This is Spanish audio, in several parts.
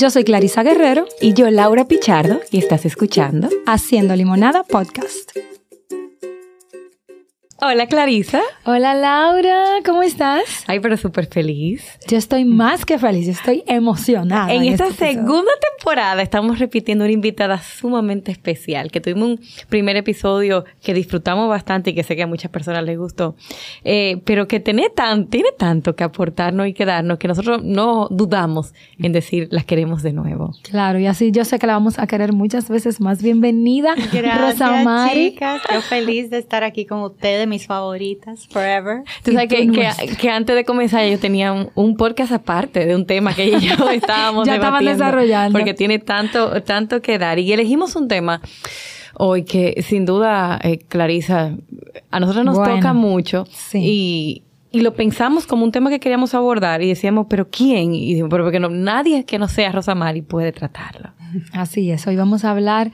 Yo soy Clarisa Guerrero y yo Laura Pichardo y estás escuchando Haciendo Limonada Podcast. Hola Clarisa. Hola Laura, ¿cómo estás? Ay, pero súper feliz. Yo estoy más que feliz, estoy emocionada. En, esta segunda temporada estamos repitiendo una invitada sumamente especial, que tuvimos un primer episodio que disfrutamos bastante y que sé que a muchas personas les gustó, eh, pero que tiene, tan, tiene tanto que aportarnos y que darnos que nosotros no dudamos en decir las queremos de nuevo. Claro, y así yo sé que la vamos a querer muchas veces más. Bienvenida, Gracias, Rosa chicas. Yo feliz de estar aquí con ustedes mis favoritas, forever. Tú sabes que, que, antes de comenzar yo tenía un, podcast aparte de un tema que yo estábamos ya estaban desarrollando. Porque tiene tanto, tanto que dar. Y elegimos un tema hoy que sin duda, eh, Clarisa, a nosotros nos toca mucho. Y, y lo pensamos como un tema que queríamos abordar y decíamos, pero ¿quién? Y dijimos, pero porque no, nadie que no sea Rosa Mari puede tratarlo. Así es, hoy vamos a hablar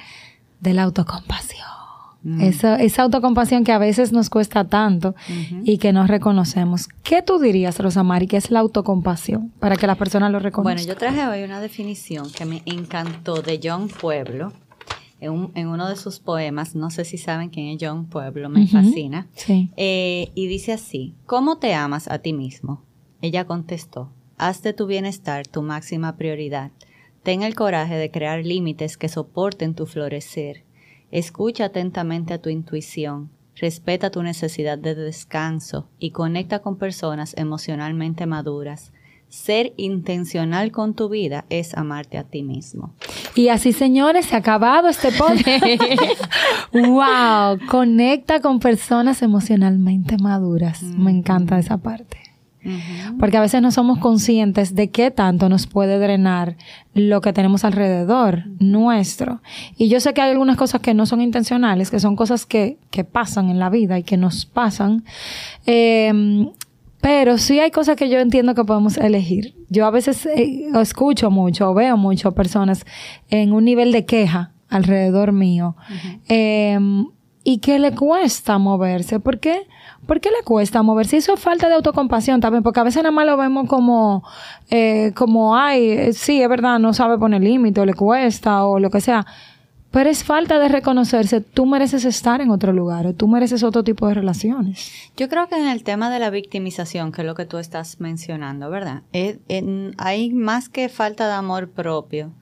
de la autocompasión. Mm. Esa, esa, autocompasión que a veces nos cuesta tanto y que no reconocemos. ¿Qué tú dirías, Rosamari, que es la autocompasión para que las personas lo reconozcan? Bueno, yo traje hoy una definición que me encantó de John Pueblo. En, uno de sus poemas, no sé si saben quién es John Pueblo, me fascina. Eh, y dice así, ¿cómo te amas a ti mismo? Ella contestó, haz de tu bienestar tu máxima prioridad. Ten el coraje de crear límites que soporten tu florecer Escucha atentamente a tu intuición, respeta tu necesidad de descanso y conecta con personas emocionalmente maduras. Ser intencional con tu vida es amarte a ti mismo. Y así, señores, se ha acabado este podcast. ¡Wow! Conecta con personas emocionalmente maduras. Me encanta esa parte. Porque a veces no somos conscientes de qué tanto nos puede drenar lo que tenemos alrededor nuestro. Y yo sé que hay algunas cosas que no son intencionales, que son cosas que, que pasan en la vida y que nos pasan. Em, pero sí hay cosas que yo entiendo que podemos elegir. Yo a veces eh, escucho mucho o veo mucho personas en un nivel de queja alrededor mío em, y que le cuesta moverse. ¿Por qué? ¿Por qué le cuesta moverse? Eso es falta de autocompasión también, porque a veces nada más lo vemos como, eh, como, ay, eh, sí, es verdad, no sabe poner límite, o le cuesta, o lo que sea. Pero es falta de reconocerse, tú mereces estar en otro lugar, o tú mereces otro tipo de relaciones. Yo creo que en el tema de la victimización, que es lo que tú estás mencionando, ¿verdad? hay más que falta de amor propio.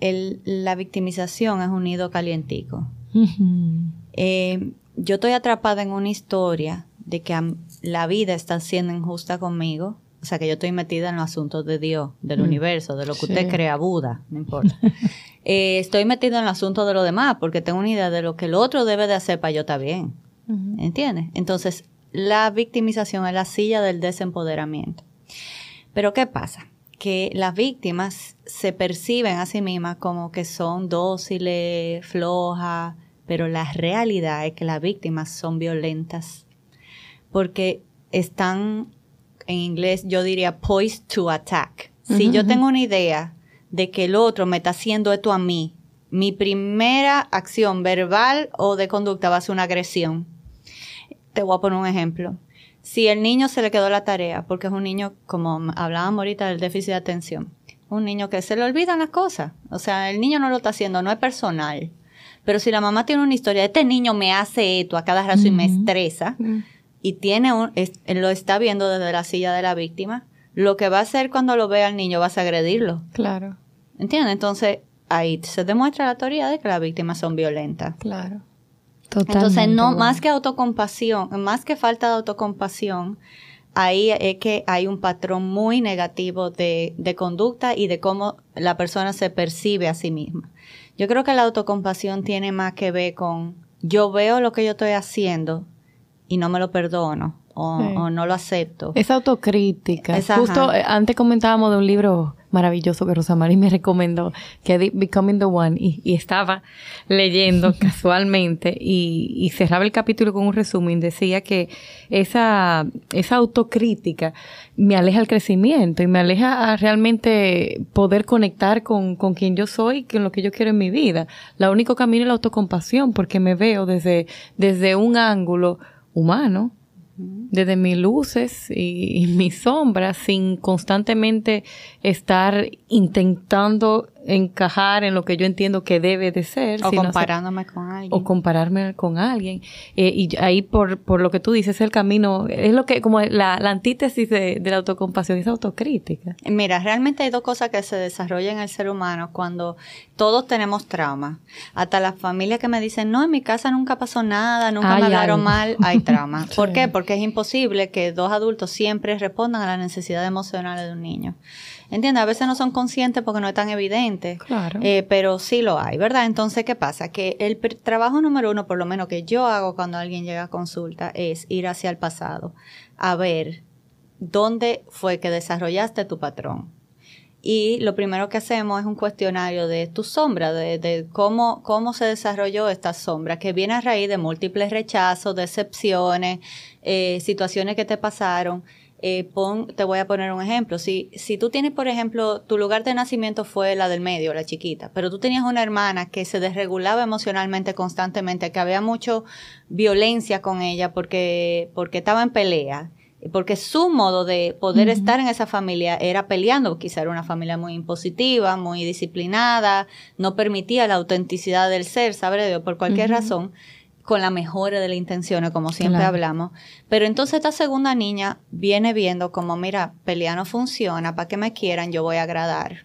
El, la victimización es un nido calientico yo estoy atrapada en una historia de que la vida está siendo injusta conmigo. O sea, que yo estoy metida en los asuntos de Dios, del mm. universo, de lo que usted crea, Buda, no importa. Eh, estoy metida en los asuntos de lo demás porque tengo una idea de lo que el otro debe de hacer para yo estar bien. ¿Entiendes? Entonces, la victimización es la silla del desempoderamiento. Pero ¿qué pasa? Que las víctimas se perciben a sí mismas como que son dóciles, flojas, pero la realidad es que las víctimas son violentas porque están, en inglés yo diría, poised to attack. Si yo tengo una idea de que el otro me está haciendo esto a mí, mi primera acción verbal o de conducta va a ser una agresión. Te voy a poner un ejemplo. Si el niño se le quedó la tarea, porque es un niño, como hablábamos ahorita del déficit de atención, un niño que se le olvidan las cosas. O sea, el niño no lo está haciendo, no es personal. Pero si la mamá tiene una historia, este niño me hace esto a cada rato y me estresa, y tiene un, lo está viendo desde la silla de la víctima, lo que va a hacer cuando lo vea el niño va a agredirlo. Claro. ¿Entiendes? Entonces, ahí se demuestra la teoría de que las víctimas son violentas. Claro. Totalmente Entonces, no, más que autocompasión, más que falta de autocompasión, ahí es que hay un patrón muy negativo de, de conducta y de cómo la persona se percibe a sí misma. Yo creo que la autocompasión tiene más que ver con yo veo lo que yo estoy haciendo y no me lo perdono o, no lo acepto. Esa autocrítica. Justo eh, antes comentábamos de un libro maravilloso que Rosa María me recomendó, que es Becoming the One, y, estaba leyendo casualmente y, cerraba el capítulo con un resumen. Decía que esa, esa autocrítica me aleja al crecimiento y me aleja a realmente poder conectar con, con quien yo soy y con lo que yo quiero en mi vida. La único camino es la autocompasión porque me veo desde, desde un ángulo humano desde mis luces y, mis sombras sin constantemente estar intentando encajar en lo que yo entiendo que debe de ser. O comparándome con alguien. O compararme con alguien. Eh, y ahí por, por lo que tú dices, el camino, es lo que, como la, antítesis de, la autocompasión, es autocrítica. Mira, realmente hay dos cosas que se desarrollan en el ser humano cuando todos tenemos trauma. Hasta las familias que me dicen, no, en mi casa nunca pasó nada, nunca me hablaron mal, hay trauma. ¿Por qué? Porque es imposible que dos adultos siempre respondan a las necesidades emocionales de un niño. ¿Entiendes? A veces no son conscientes porque no es tan evidente. Claro. Eh, pero sí lo hay, ¿verdad? Entonces, ¿qué pasa? Que el trabajo número uno, por lo menos que yo hago cuando alguien llega a consulta, es ir hacia el pasado, a ver dónde fue que desarrollaste tu patrón. Y lo primero que hacemos es un cuestionario de tu sombra, de, cómo, cómo se desarrolló esta sombra, que viene a raíz de múltiples rechazos, decepciones, eh, situaciones que te pasaron eh, te voy a poner un ejemplo. Si, si tú tienes, por ejemplo, tu lugar de nacimiento fue la del medio, la chiquita, pero tú tenías una hermana que se desregulaba emocionalmente constantemente, que había mucha violencia con ella porque, porque estaba en pelea, porque su modo de poder estar en esa familia era peleando, quizá era una familia muy impositiva, muy disciplinada, no permitía la autenticidad del ser, ¿sabes? Por cualquier razón con la mejora de las intenciones, como siempre hablamos. Pero entonces esta segunda niña viene viendo como, mira, pelea no funciona, para que me quieran, yo voy a agradar.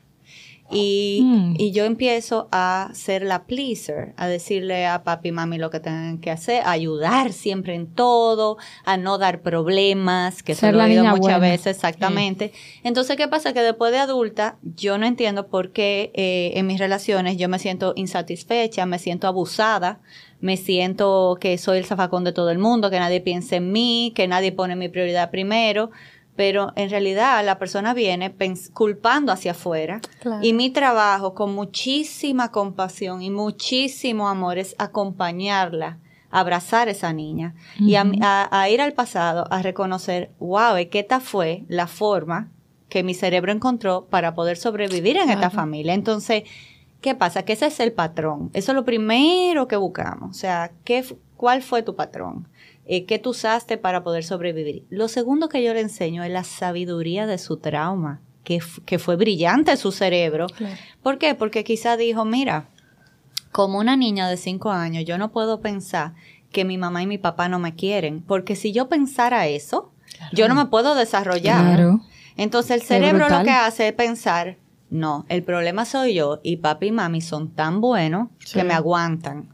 Y, mm. y, yo empiezo a ser la pleaser, a decirle a papi y mami lo que tienen que hacer, a ayudar siempre en todo, a no dar problemas, que se lo he oído muchas veces, exactamente. Entonces, ¿qué pasa? Que después de adulta, yo no entiendo por qué eh, en mis relaciones yo me siento insatisfecha, me siento abusada, me siento que soy el zafacón de todo el mundo, que nadie piensa en mí, que nadie pone mi prioridad primero, pero en realidad la persona viene culpando hacia afuera. Y mi trabajo con muchísima compasión y muchísimo amor es acompañarla abrazar a esa niña y a, ir al pasado a reconocer, wow, que esta fue la forma que mi cerebro encontró para poder sobrevivir en esta familia. Entonces, ¿Qué pasa? Que ese es el patrón. Eso es lo primero que buscamos. O sea, ¿qué, ¿cuál fue tu patrón? Eh, ¿Qué tú usaste para poder sobrevivir? Lo segundo que yo le enseño es la sabiduría de su trauma, que, que fue brillante su cerebro. ¿Por qué? Porque quizá dijo, mira, como una niña de cinco años, yo no puedo pensar que mi mamá y mi papá no me quieren, porque si yo pensara eso, yo no me puedo desarrollar. Entonces el cerebro lo que hace es pensar, no, el problema soy yo y papi y mami son tan buenos que me aguantan.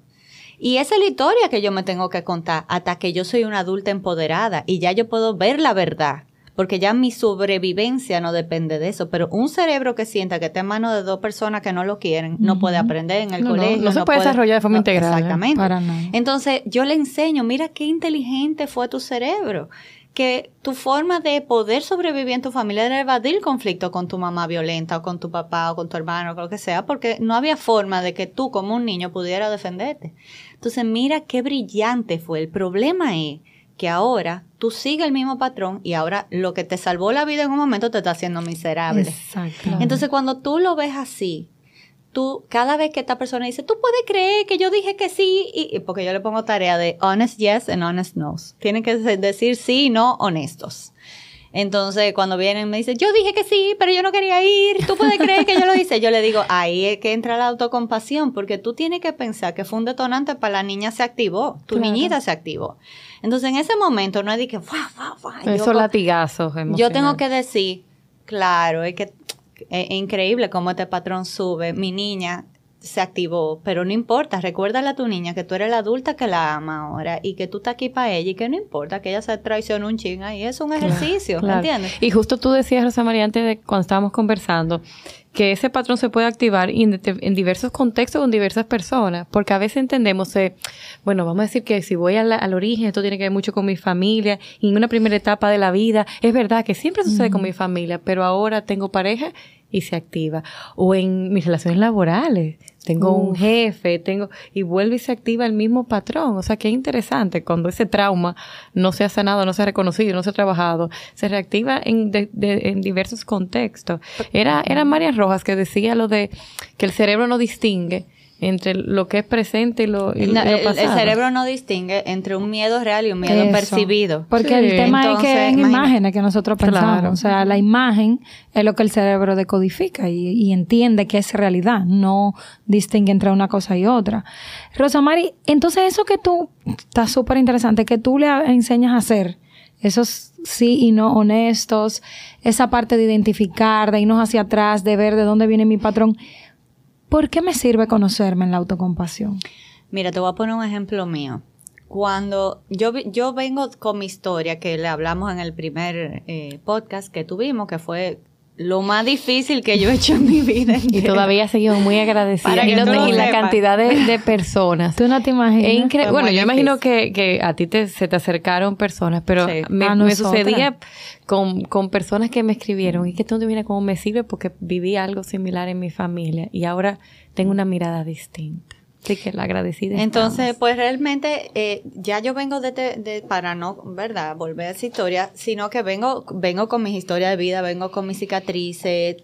Y esa es la historia que yo me tengo que contar hasta que yo soy una adulta empoderada y ya yo puedo ver la verdad. Porque ya mi sobrevivencia no depende de eso. Pero un cerebro que sienta que está en manos de dos personas que no lo quieren, no puede aprender en el colegio. No, se puede, desarrollar de forma integral. ¿eh? Exactamente. Entonces, yo le enseño, mira qué inteligente fue tu cerebro que tu forma de poder sobrevivir en tu familia era evadir conflicto con tu mamá violenta o con tu papá o con tu hermano o lo que sea, porque no había forma de que tú como un niño pudieras defenderte. Entonces mira qué brillante fue. El problema es que ahora tú sigues el mismo patrón y ahora lo que te salvó la vida en un momento te está haciendo miserable. Entonces cuando tú lo ves así, tú, cada vez que esta persona dice, tú puedes creer que yo dije que sí, y, porque yo le pongo tarea de honest yes and honest no. Tienen que decir sí y no honestos. Entonces, cuando vienen me dicen, yo dije que sí, pero yo no quería ir, tú puedes creer que yo lo hice. Yo le digo, ahí es que entra la autocompasión, porque tú tienes que pensar que fue un detonante para la niña se activó, tu niñita se activó. Entonces, en ese momento no es de que, Esos latigazos Yo tengo que decir, claro, es que es, increíble cómo este patrón sube. Mi niña se activó, pero no importa, recuérdale a tu niña que tú eres la adulta que la ama ahora y que tú estás aquí para ella y que no importa que ella se traicione un ching ahí, es un ejercicio, ¿entiendes? Y justo tú decías, Rosa María, antes de cuando estábamos conversando, que ese patrón se puede activar en, diversos contextos con diversas personas, porque a veces entendemos, eh, bueno, vamos a decir que si voy al origen, esto tiene que ver mucho con mi familia, y en una primera etapa de la vida, es verdad que siempre sucede con mi familia, pero ahora tengo pareja y se activa. O en mis relaciones laborales, tengo un jefe, tengo, y vuelve y se activa el mismo patrón. O sea, qué interesante cuando ese trauma no se ha sanado, no se ha reconocido, no se ha trabajado, se reactiva en, en diversos contextos. Era, era María Rojas que decía lo de que el cerebro no distingue entre lo que es presente y lo, y, El, cerebro no distingue entre un miedo real y un miedo percibido. Porque el tema es que es imágenes que nosotros pensamos. O sea, la imagen es lo que el cerebro decodifica y, entiende que es realidad, no distingue entre una cosa y otra. Rosa Mari, entonces eso que tú, está súper interesante, que tú le enseñas a hacer, esos sí y no honestos, esa parte de identificar, de irnos hacia atrás, de ver de dónde viene mi patrón ¿Por qué me sirve conocerme en la autocompasión? Mira, te voy a poner un ejemplo mío. Cuando yo, yo vengo con mi historia, que le hablamos en el primer eh, podcast que tuvimos, que fue lo más difícil que yo he hecho en mi vida. Y todavía seguimos muy agradecidos. y, la cantidad de, personas. Tú no te imaginas. bueno, yo imagino que, a ti te, se te acercaron personas, pero me, sucedía con, con, personas que me escribieron y que esto viene como me sirve porque viví algo similar en mi familia y ahora tengo una mirada distinta. Sí, que la agradecida. Entonces, pues realmente eh, ya yo vengo de, de, para no, ¿verdad? Volver a esa historia, sino que vengo, vengo con mis historias de vida, vengo con mis cicatrices,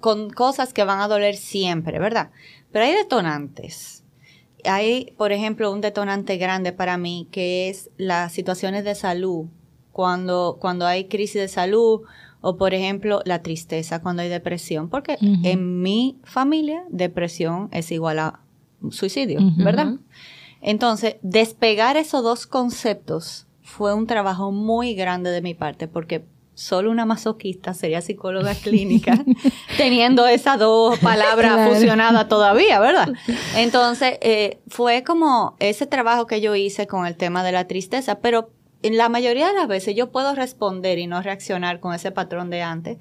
con cosas que van a doler siempre, ¿verdad? Pero hay detonantes. Hay, por ejemplo, un detonante grande para mí que es las situaciones de salud cuando, cuando hay crisis de salud o, por ejemplo, la tristeza cuando hay depresión, porque en mi familia depresión es igual a suicidio, ¿verdad? Entonces, despegar esos dos conceptos fue un trabajo muy grande de mi parte, porque solo una masoquista sería psicóloga clínica, teniendo esas dos palabras fusionadas todavía, ¿verdad? Entonces, eh, fue como ese trabajo que yo hice con el tema de la tristeza, pero en la mayoría de las veces yo puedo responder y no reaccionar con ese patrón de antes,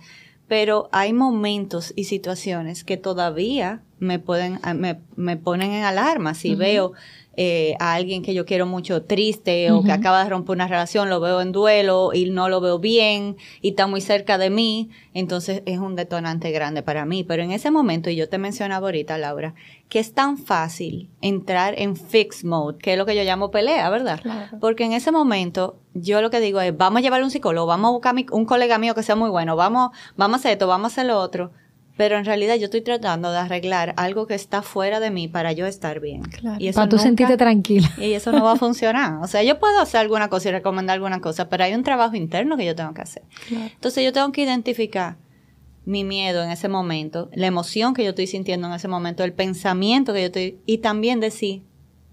pero hay momentos y situaciones que todavía me pueden, me, me ponen en alarma. Si veo eh, a alguien que yo quiero mucho triste o que acaba de romper una relación, lo veo en duelo y no lo veo bien y está muy cerca de mí, entonces es un detonante grande para mí. Pero en ese momento, y yo te mencionaba ahorita, Laura, que es tan fácil entrar en fix mode, que es lo que yo llamo pelea, ¿verdad? Porque en ese momento yo lo que digo es, vamos a llevarle un psicólogo, vamos a buscar un colega mío que sea muy bueno, vamos, vamos a hacer esto, vamos a hacer lo otro pero en realidad yo estoy tratando de arreglar algo que está fuera de mí para yo estar bien. Claro. Y eso para tú sentirte tranquila. Y eso no va a funcionar. O sea, yo puedo hacer alguna cosa y recomendar alguna cosa, pero hay un trabajo interno que yo tengo que hacer. Entonces yo tengo que identificar mi miedo en ese momento, la emoción que yo estoy sintiendo en ese momento, el pensamiento que yo estoy, y también decir,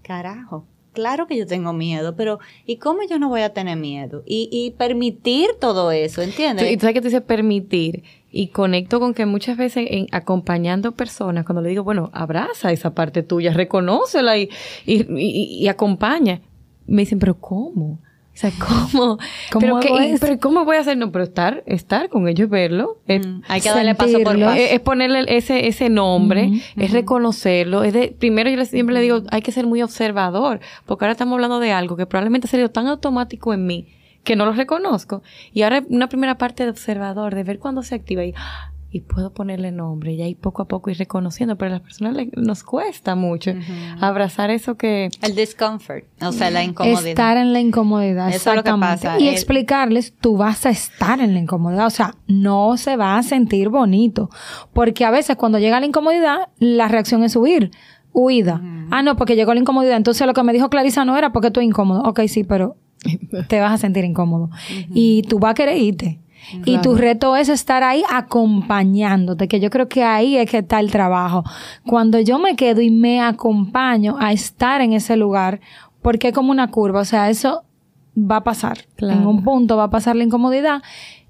carajo, claro que yo tengo miedo, pero ¿y cómo yo no voy a tener miedo? Y, y permitir todo eso, ¿entiendes? Y tú sabes que te dice permitir. Y conecto con que muchas veces en, acompañando personas, cuando le digo, bueno, abraza esa parte tuya, reconócela y, y, y, y acompaña, me dicen, pero ¿cómo? O sea, ¿cómo? ¿Cómo pero, pero ¿cómo voy a hacer? No, pero estar, estar con ellos, verlo. Es, mm, hay que darle paso por paso. Es, ponerle ese, ese nombre, es reconocerlo. Es de, primero yo siempre le digo, hay que ser muy observador, porque ahora estamos hablando de algo que probablemente ha sido tan automático en mí que no lo reconozco. Y ahora una primera parte de observador, de ver cuándo se activa y y puedo ponerle nombre y ahí poco a poco ir reconociendo, pero a las personas nos cuesta mucho abrazar eso que... El discomfort, o sea, la incomodidad. Estar en la incomodidad, eso es lo que pasa. Y explicarles, tú vas a estar en la incomodidad, o sea, no se va a sentir bonito, porque a veces cuando llega la incomodidad, la reacción es huir, huida. Ah, no, porque llegó la incomodidad, entonces lo que me dijo Clarisa no era porque tú incómodo. Ok, sí, pero te vas a sentir incómodo. Y tú vas a querer irte. Y tu reto es estar ahí acompañándote, que yo creo que ahí es que está el trabajo. Cuando yo me quedo y me acompaño a estar en ese lugar, porque es como una curva, o sea, eso va a pasar. En un punto va a pasar la incomodidad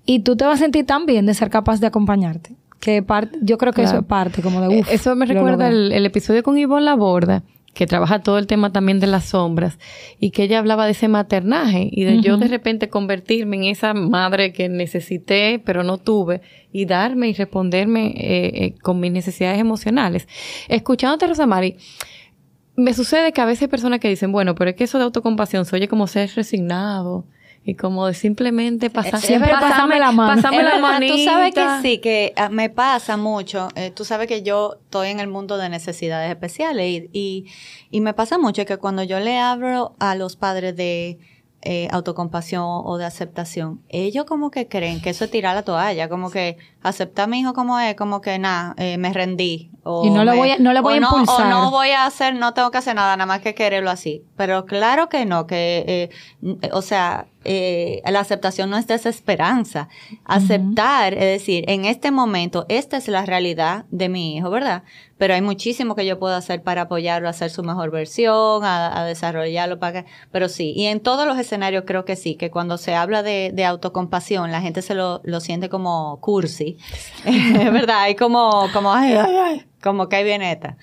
y tú te vas a sentir tan bien de ser capaz de acompañarte. Que parte, yo creo que eso es parte como de... Eh, eso me recuerda el, el, episodio con Ivonne Laborda que trabaja todo el tema también de las sombras, y que ella hablaba de ese maternaje y de yo de repente convertirme en esa madre que necesité pero no tuve y darme y responderme eh, eh, con mis necesidades emocionales. Escuchándote, Rosamari, me sucede que a veces hay personas que dicen, bueno, pero es que eso de autocompasión se oye como ser resignado, y como de simplemente pasar, siempre pasarme la mano. Pasarme la manita. Tú sabes que sí, que ah, me pasa mucho. Eh, tú sabes que yo estoy en el mundo de necesidades especiales y, y, y, me pasa mucho que cuando yo le hablo a los padres de eh, autocompasión o de aceptación, ellos como que creen que eso es tirar la toalla, como que aceptar a mi hijo como es, como que nada, eh, me rendí. O y no, lo voy a, no le voy a impulsar. O no voy a hacer, no tengo que hacer nada, nada más que quererlo así. Pero claro que no, que, eh, o sea, eh, la aceptación no es desesperanza. Aceptar, es decir, en este momento, esta es la realidad de mi hijo, ¿verdad? Pero hay muchísimo que yo puedo hacer para apoyarlo a hacer su mejor versión, a, desarrollarlo para que, pero sí, y en todos los escenarios creo que sí, que cuando se habla de, autocompasión, la gente se lo, lo siente como cursi, ¿verdad? Hay como, como, ay, ay, ay, como que hay bien esta.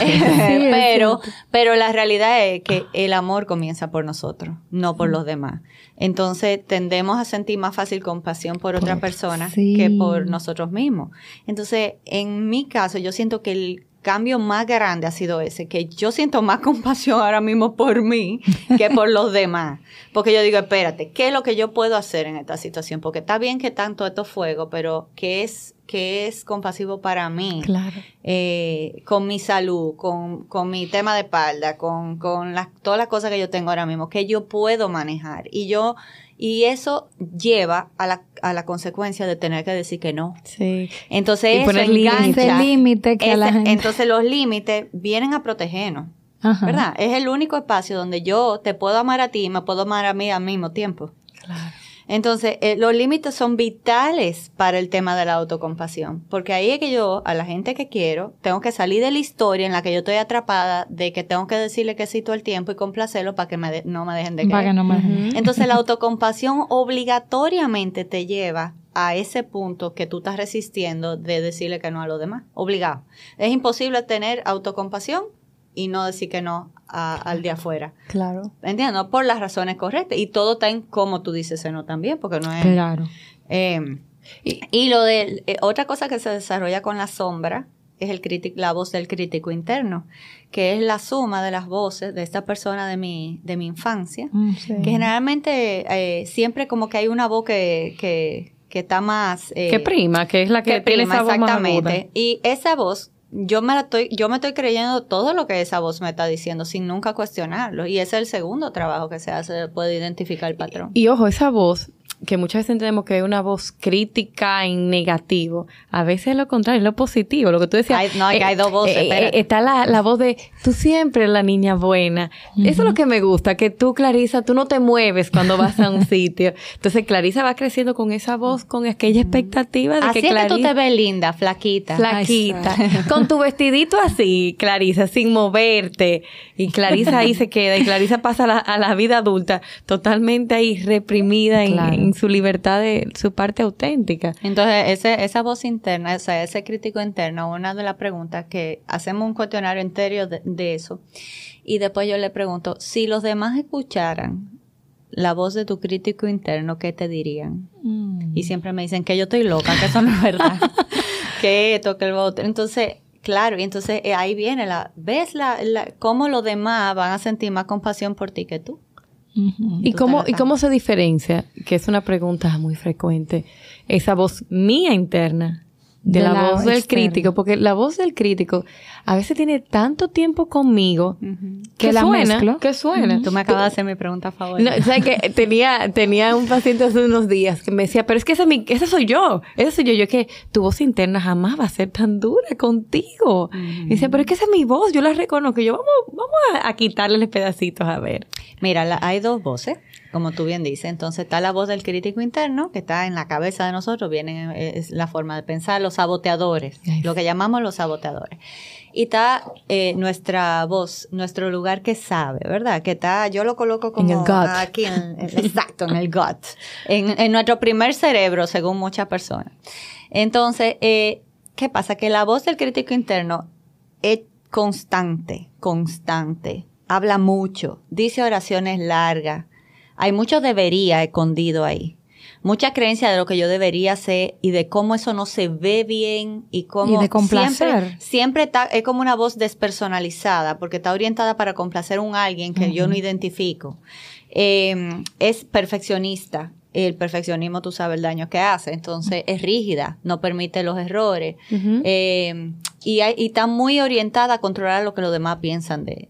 pero, pero la realidad es que el amor comienza por nosotros, no por los demás. Entonces tendemos a sentir más fácil compasión por otra persona que por nosotros mismos. Entonces, en mi caso, yo siento que el cambio más grande ha sido ese, que yo siento más compasión ahora mismo por mí que por los demás. Porque yo digo, espérate, ¿qué es lo que yo puedo hacer en esta situación? Porque está bien que tanto esto fuego, pero ¿qué es que es compasivo para mí, claro. Eh, con mi salud, con, con, mi tema de espalda, con, con todas las cosas que yo tengo ahora mismo, que yo puedo manejar. Y yo, y eso lleva a la, a la consecuencia de tener que decir que no. Sí. Entonces, y poner límite que la gente... Entonces, los límites vienen a protegernos. ¿Verdad? Es el único espacio donde yo te puedo amar a ti y me puedo amar a mí al mismo tiempo. Entonces, eh, los límites son vitales para el tema de la autocompasión, porque ahí es que yo, a la gente que quiero, tengo que salir de la historia en la que yo estoy atrapada, de que tengo que decirle que sí todo el tiempo y complacerlo para que no me dejen de querer. Para que no me dejen. Entonces, la autocompasión obligatoriamente te lleva a ese punto que tú estás resistiendo de decirle que no a los demás. Obligado. Es imposible tener autocompasión y no decir que no al de afuera. Claro. ¿Entiendes? Por las razones correctas. Y todo está en cómo tú dices no también, porque no es... Claro. Em, y, lo de... Eh, otra cosa que se desarrolla con la sombra es el la voz del crítico interno, que es la suma de las voces de esta persona de mi, de mi infancia, mm, que generalmente eh, siempre como que hay una voz que, que, está más... Eh, que prima, que es la que, tiene esa voz exactamente. y esa voz yo me, la estoy, yo me estoy creyendo todo lo que esa voz me está diciendo sin nunca cuestionarlo. Y ese es el segundo trabajo que se hace, puede identificar el patrón. y ojo, esa voz que muchas veces entendemos que es una voz crítica en negativo. A veces es lo contrario, es lo positivo. Lo que tú decías. no, hay, hay dos voces. Eh, eh, está la, la, voz de tú siempre la niña buena. Eso es lo que me gusta, que tú, Clarisa, tú no te mueves cuando vas a un sitio. Entonces, Clarisa va creciendo con esa voz, con aquella expectativa de que. Es que tú te ves linda, flaquita. Flaquita. con tu vestidito así, Clarisa, sin moverte. Y Clarisa ahí se queda. Y Clarisa pasa a la, vida adulta totalmente ahí reprimida en su libertad de su parte auténtica. Entonces, ese, esa voz interna, o sea, ese crítico interno, una de las preguntas que hacemos un cuestionario entero de, eso, y después yo le pregunto, si los demás escucharan la voz de tu crítico interno, ¿qué te dirían? Mm. Y siempre me dicen que yo estoy loca, que eso no es verdad, que esto, que el otro. Entonces, Claro, y entonces eh, ahí viene la, ¿ves la, la, cómo los demás van a sentir más compasión por ti que tú? ¿Y, cómo, ¿Y cómo se diferencia, que es una pregunta muy frecuente, esa voz mía interna de, la, voz del crítico? Porque la voz del crítico a veces tiene tanto tiempo conmigo que, la suena, que suena. Tú me acabas de hacer mi pregunta favorita. No, ¿sabes que tenía, tenía un paciente hace unos días que me decía, pero es que esa, mi, esa soy yo, esa soy yo. Yo que tu voz interna jamás va a ser tan dura contigo. Y dice, pero es que esa es mi voz, yo la reconozco. Yo vamos, vamos a, quitarle los pedacitos a ver. Mira, hay dos voces como tú bien dices. Entonces está la voz del crítico interno, que está en la cabeza de nosotros, viene, es la forma de pensar, los saboteadores, lo que llamamos los saboteadores. Y está eh, nuestra voz, nuestro lugar que sabe, ¿verdad? Que está, yo lo coloco como aquí, en, exacto, en el gut, en, nuestro primer cerebro, según muchas personas. Entonces, eh, ¿qué pasa? Que la voz del crítico interno es constante, constante, habla mucho, dice oraciones largas, hay mucho debería escondido ahí mucha creencia de lo que yo debería ser y de cómo eso no se ve bien y cómo de complacer. siempre, está, es como una voz despersonalizada porque está orientada para complacer a un alguien que yo no identifico. Em, es perfeccionista. El perfeccionismo, tú sabes el daño que hace. Entonces, es rígida, no permite los errores. Em, y, y está muy orientada a controlar lo que los demás piensan de él.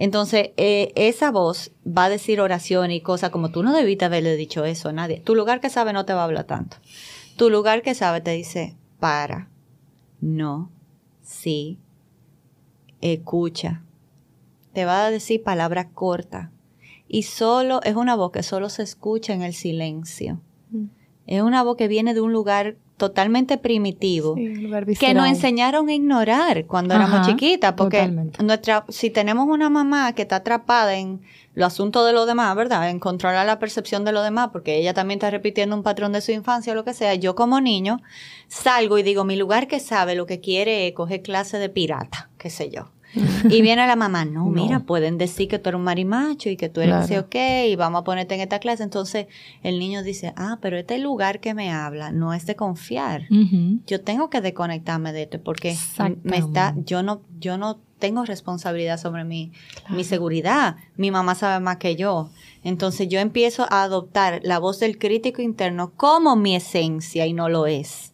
Entonces, eh, esa voz va a decir oración y cosas como tú no debiste haberle dicho eso a nadie. Tu lugar que sabe no te va a hablar tanto. Tu lugar que sabe te dice, para, no, sí, escucha. Te va a decir palabras cortas. Y solo, es una voz que solo se escucha en el silencio. Mm. Es una voz que viene de un lugar totalmente primitivo que nos enseñaron a ignorar cuando éramos chiquitas, porque nuestra, si tenemos una mamá que está atrapada en los asuntos de los demás, ¿verdad? En controlar la percepción de los demás, porque ella también está repitiendo un patrón de su infancia o lo que sea, yo como niño salgo y digo, mi lugar que sabe lo que quiere es coger clase de pirata, qué sé yo. Y viene la mamá, no, mira, pueden decir que tú eres un marimacho y que tú eres así, ok, y vamos a ponerte en esta clase. Entonces el niño dice, ah, pero este lugar que me habla no es de confiar. Yo tengo que desconectarme de esto porque me está, yo no, yo no tengo responsabilidad sobre mi, mi seguridad. Mi mamá sabe más que yo. Entonces yo empiezo a adoptar la voz del crítico interno como mi esencia y no lo es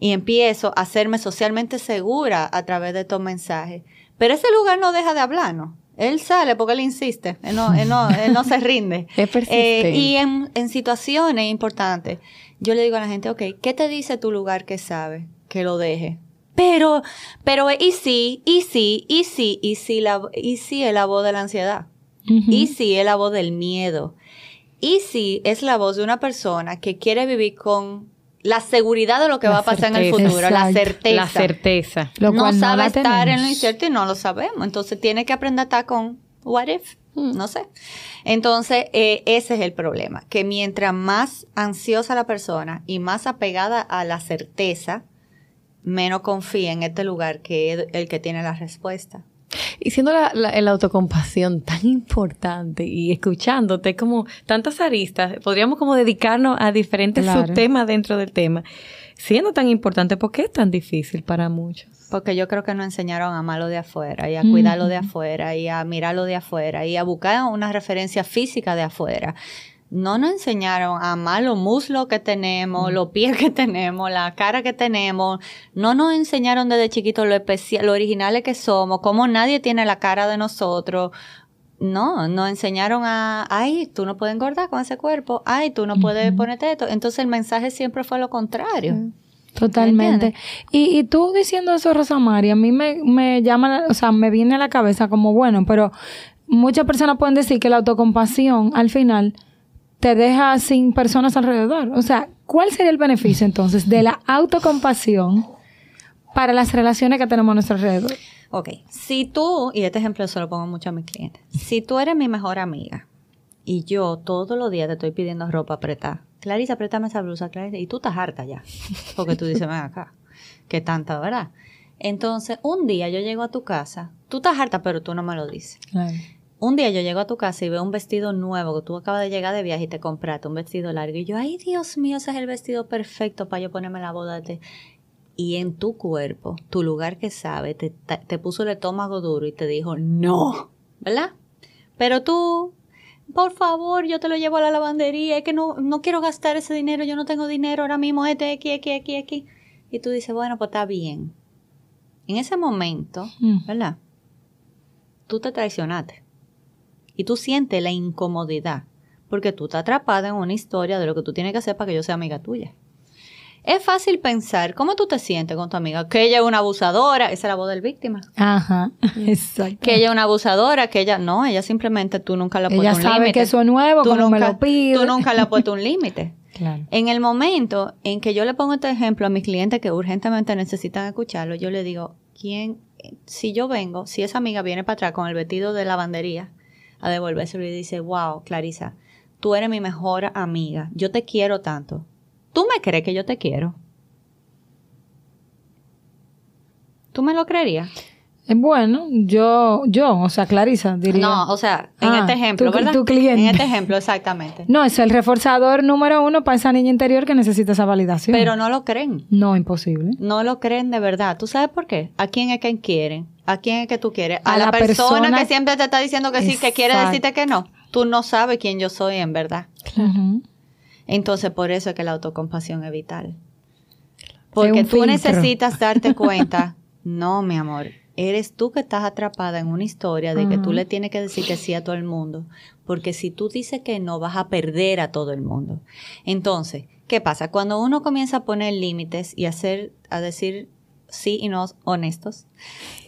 y empiezo a hacerme socialmente segura a través de estos mensajes. Pero ese lugar no deja de hablar, ¿no? Él sale porque él insiste, él no, él no, él no se rinde. Es persistente. Eh, y en, en, situaciones importantes, yo le digo a la gente, ok, ¿qué te dice tu lugar que sabe? Que lo deje. Pero, pero, y sí, y sí, y sí, y sí, la, y sí es la voz de la ansiedad. Y sí es la voz del miedo. Y sí es la voz de una persona que quiere vivir con la seguridad de lo que va a pasar en el futuro, la certeza. La certeza. Lo no sabe estar en lo incierto y no lo sabemos. Entonces tiene que aprender a estar con what if, hmm. no sé. Entonces eh, ese es el problema, que mientras más ansiosa la persona y más apegada a la certeza, menos confía en este lugar que es el que tiene la respuesta. Y siendo la, la, autocompasión tan importante y escuchándote como tantas aristas, podríamos como dedicarnos a diferentes subtemas dentro del tema. Siendo tan importante, ¿por qué es tan difícil para muchos? Porque yo creo que nos enseñaron a amarlo de afuera y a cuidarlo de afuera y a mirarlo de afuera y a buscar una referencia física de afuera no nos enseñaron a amar los muslos que tenemos, los pies que tenemos, la cara que tenemos. No nos enseñaron desde chiquitos lo especial, lo originales que somos, cómo nadie tiene la cara de nosotros. No, nos enseñaron a, ay, tú no puedes engordar con ese cuerpo, ay, tú no puedes ponerte esto. Entonces el mensaje siempre fue lo contrario. Totalmente. Y, y, tú diciendo eso, Rosa María, a mí me, me llama, o sea, me viene a la cabeza como, bueno, pero muchas personas pueden decir que la autocompasión al final te deja sin personas alrededor. O sea, ¿cuál sería el beneficio entonces de la autocompasión para las relaciones que tenemos a nuestro alrededor? Ok, si tú, y este ejemplo se lo pongo mucho a mis clientes, si tú eres mi mejor amiga y yo todos los días te estoy pidiendo ropa apretada, Clarisa, apretame esa blusa, Clarisa, y tú estás harta ya, porque tú dices, ven acá, qué tanta, ¿verdad? Entonces, un día yo llego a tu casa, tú estás harta, pero tú no me lo dices. Claro un día yo llego a tu casa y veo un vestido nuevo que tú acabas de llegar de viaje y te compraste un vestido largo y yo, ay Dios mío, ese es el vestido perfecto para yo ponerme la boda. De... Y en tu cuerpo, tu lugar que sabe, te, te puso el estómago duro y te dijo, no, ¿verdad? Pero tú, por favor, yo te lo llevo a la lavandería, es que no, no quiero gastar ese dinero, yo no tengo dinero ahora mismo, este, aquí, aquí, aquí, aquí. Y tú dices, bueno, pues está bien. En ese momento, mm. ¿verdad? Tú te traicionaste y tú sientes la incomodidad porque tú estás atrapada en una historia de lo que tú tienes que hacer para que yo sea amiga tuya. Es fácil pensar, ¿cómo tú te sientes con tu amiga? Que ella es una abusadora, esa es la voz del víctima. Ajá, exacto. Que ella es una abusadora, que ella, no, ella simplemente tú nunca le has puesto un límite. Ella sabe que eso es nuevo, tú nunca, me lo pide. Tú nunca le has puesto un límite. Claro. En el momento en que yo le pongo este ejemplo a mis clientes que urgentemente necesitan escucharlo, yo le digo, ¿quién, si yo vengo, si esa amiga viene para atrás con el vestido de lavandería, a devolvérselo y dice, wow, Clarisa, tú eres mi mejor amiga, yo te quiero tanto. ¿Tú me crees que yo te quiero? ¿Tú me lo creerías? Eh, bueno, yo, yo, o sea, Clarisa diría. No, o sea, en ah, este ejemplo, ¿verdad? Tu cliente. En este ejemplo, exactamente. No, es el reforzador número uno para esa niña interior que necesita esa validación. Pero no lo creen. No, imposible. No lo creen de verdad. ¿Tú sabes por qué? ¿A quién es que quieren? ¿A quién es que tú quieres? A, la, persona, que siempre te está diciendo que sí, que quiere decirte que no. Tú no sabes quién yo soy en verdad. Entonces, por eso es que la autocompasión es vital. Porque tú necesitas darte cuenta, no, mi amor, eres tú que estás atrapada en una historia de que tú le tienes que decir que sí a todo el mundo, porque si tú dices que no, vas a perder a todo el mundo. Entonces, ¿qué pasa? Cuando uno comienza a poner límites y a hacer, a decir sí y no honestos,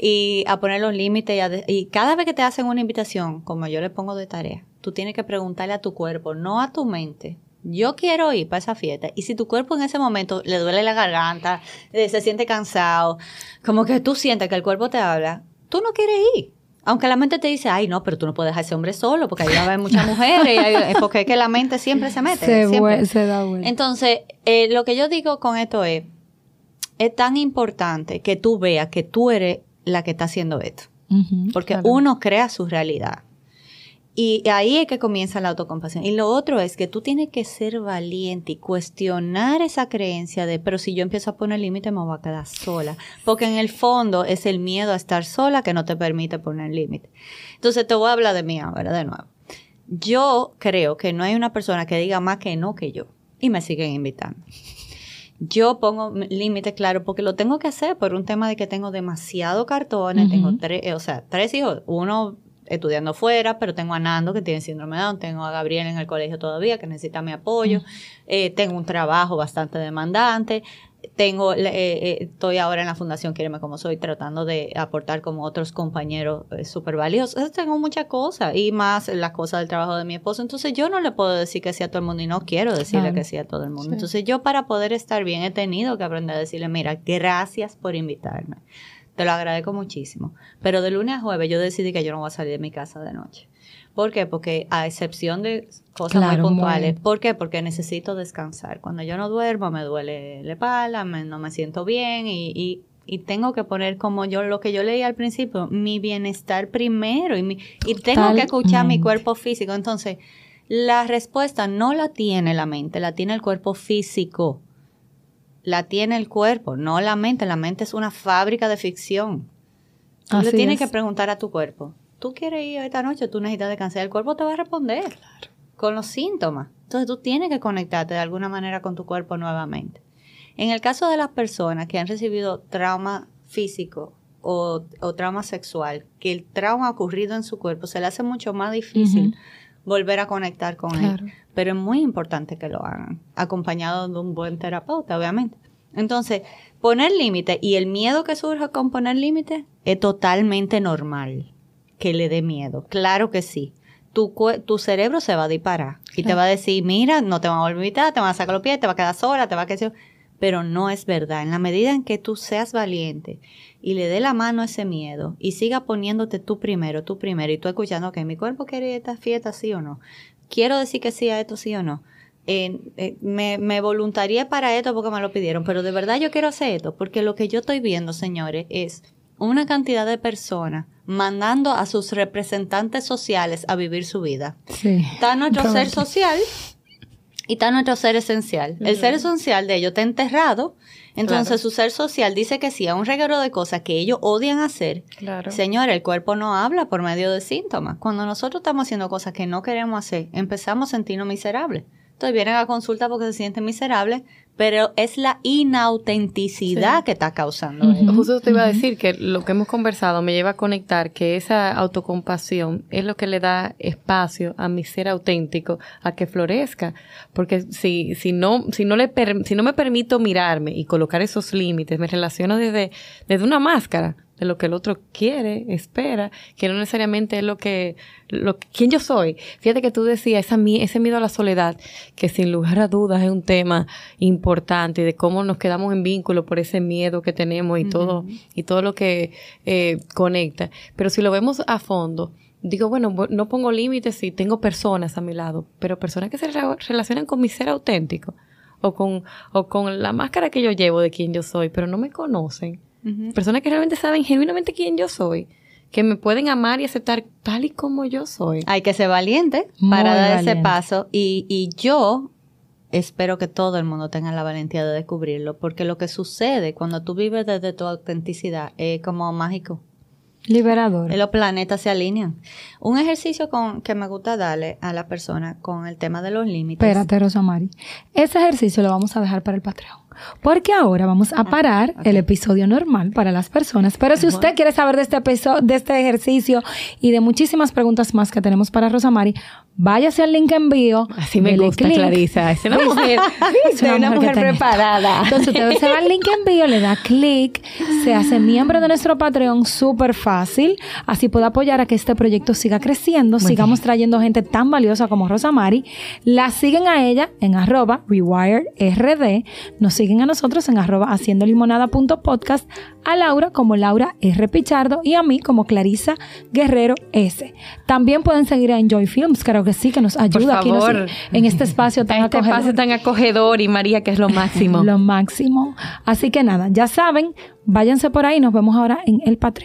y a poner los límites, y, y cada vez que te hacen una invitación, como yo le pongo de tarea, tú tienes que preguntarle a tu cuerpo, no a tu mente, yo quiero ir para esa fiesta. Y si tu cuerpo en ese momento le duele la garganta, eh, se siente cansado, como que tú sientes que el cuerpo te habla, tú no quieres ir. Aunque la mente te dice, ay, no, pero tú no puedes dejar ese hombre solo, porque ahí va a haber muchas mujeres, y porque es que la mente siempre se mete. Se, da vuelta. Entonces, eh, lo que yo digo con esto es, es tan importante que tú veas que tú eres la que está haciendo esto. porque uno crea su realidad. Y ahí es que comienza la autocompasión. Y lo otro es que tú tienes que ser valiente y cuestionar esa creencia de, pero si yo empiezo a poner límite me voy a quedar sola. Porque en el fondo es el miedo a estar sola que no te permite poner límite. Entonces te voy a hablar de mí ahora de nuevo. Yo creo que no hay una persona que diga más que no que yo. Y me siguen invitando. Yo pongo límite claro porque lo tengo que hacer por un tema de que tengo demasiado cartones, tengo tres, o sea, tres hijos, uno estudiando fuera, pero tengo a Nando que tiene síndrome de Down, tengo a Gabriel en el colegio todavía que necesita mi apoyo, eh, tengo un trabajo bastante demandante, tengo, eh, eh, estoy ahora en la Fundación Quiereme Como Soy tratando de aportar como otros compañeros súper valiosos. Tengo muchas cosas y más las cosas del trabajo de mi esposo. Entonces yo no le puedo decir que sí a todo el mundo y no quiero decirle que sí a todo el mundo. Entonces yo para poder estar bien he tenido que aprender a decirle, mira, gracias por invitarme. Te lo agradezco muchísimo. Pero de lunes a jueves yo decidí que yo no voy a salir de mi casa de noche. ¿Por qué? Porque a excepción de cosas muy puntuales. ¿Por qué? Porque necesito descansar. Cuando yo no duermo me duele la espalda, no me siento bien y, y, tengo que poner como yo lo que yo leí al principio, mi bienestar primero y, y tengo que escuchar mi cuerpo físico. Entonces, la respuesta no la tiene la mente, la tiene el cuerpo físico la tiene el cuerpo, no la mente. La mente es una fábrica de ficción. Tú le tienes que preguntar a tu cuerpo, ¿tú quieres ir esta noche? ¿Tú necesitas descansar? El cuerpo te va a responder claro. con los síntomas. Entonces tú tienes que conectarte de alguna manera con tu cuerpo nuevamente. En el caso de las personas que han recibido trauma físico o, trauma sexual, que el trauma ha ocurrido en su cuerpo, se le hace mucho más difícil volver a conectar con él. Pero es muy importante que lo hagan, acompañado de un buen terapeuta, obviamente. Entonces, poner límite y el miedo que surge con poner límite es totalmente normal que le dé miedo. Claro que sí. Tu, tu cerebro se va a disparar y te va a decir, mira, no te van a olvidar, te van a sacar los pies, te va a quedar sola, te va a quedar pero no es verdad. En la medida en que tú seas valiente y le dé la mano a ese miedo y siga poniéndote tú primero, tú primero, y tú escuchando que mi cuerpo quiere esta fiesta, sí o no. Quiero decir que sí a esto, sí o no. Eh, me, me voluntaría para esto porque me lo pidieron, pero de verdad yo quiero hacer esto, porque lo que yo estoy viendo, señores, es una cantidad de personas mandando a sus representantes sociales a vivir su vida. Sí. Está nuestro ser social y está nuestro ser esencial. El ser esencial de ellos está enterrado. Entonces su ser social dice que sí a un reguero de cosas que ellos odian hacer. Claro. Señor, el cuerpo no habla por medio de síntomas. Cuando nosotros estamos haciendo cosas que no queremos hacer, empezamos a sentirnos miserables. Entonces vienen a consulta porque se sienten miserables, pero es la inautenticidad que está causando Justo te iba a decir que lo que hemos conversado me lleva a conectar que esa autocompasión es lo que le da espacio a mi ser auténtico a que florezca, porque si si no si no le si no me permito mirarme y colocar esos límites, me relaciono desde desde una máscara de lo que el otro quiere, espera, que no necesariamente es lo que, lo, quién yo soy. Fíjate que tú decías, esa, ese miedo a la soledad, que sin lugar a dudas es un tema importante de cómo nos quedamos en vínculo por ese miedo que tenemos y todo, y todo lo que eh, conecta. Pero si lo vemos a fondo, digo, bueno, no pongo límites si tengo personas a mi lado, pero personas que se relacionan con mi ser auténtico o con, o con la máscara que yo llevo de quién yo soy, pero no me conocen Personas que realmente saben genuinamente quién yo soy, que me pueden amar y aceptar tal y como yo soy. Hay que ser valiente para dar ese paso y, y yo espero que todo el mundo tenga la valentía de descubrirlo, porque lo que sucede cuando tú vives desde tu autenticidad es como mágico. Liberador. Los planetas se alinean. Un ejercicio con, que me gusta darle a la persona con el tema de los límites. Espérate, Rosa Mari. Ese ejercicio lo vamos a dejar para el Patreon. Porque ahora vamos a ah, parar el episodio normal para las personas. Pero si usted quiere saber de este episodio, de este ejercicio y de muchísimas preguntas más que tenemos para Rosamari, váyase al link en bio. Así me gusta, Clarisa. Es una mujer, es una, mujer, preparada. Entonces usted se va al link en bio, le da clic, se hace miembro de nuestro Patreon, súper fácil. Así puede apoyar a que este proyecto siga creciendo, sigamos trayendo gente tan valiosa como Rosamari. La siguen a ella en arroba rewiredrd. Nos siguen a nosotros en arroba haciendo limonada.podcast, a Laura como Laura R. Pichardo y a mí como Clarisa Guerrero S. También pueden seguir a Enjoy Films, creo que sí, que nos ayuda aquí en este espacio tan este acogedor. espacio tan acogedor y María, que es lo máximo. lo máximo. Así que nada, ya saben, váyanse por ahí, nos vemos ahora en el Patreon.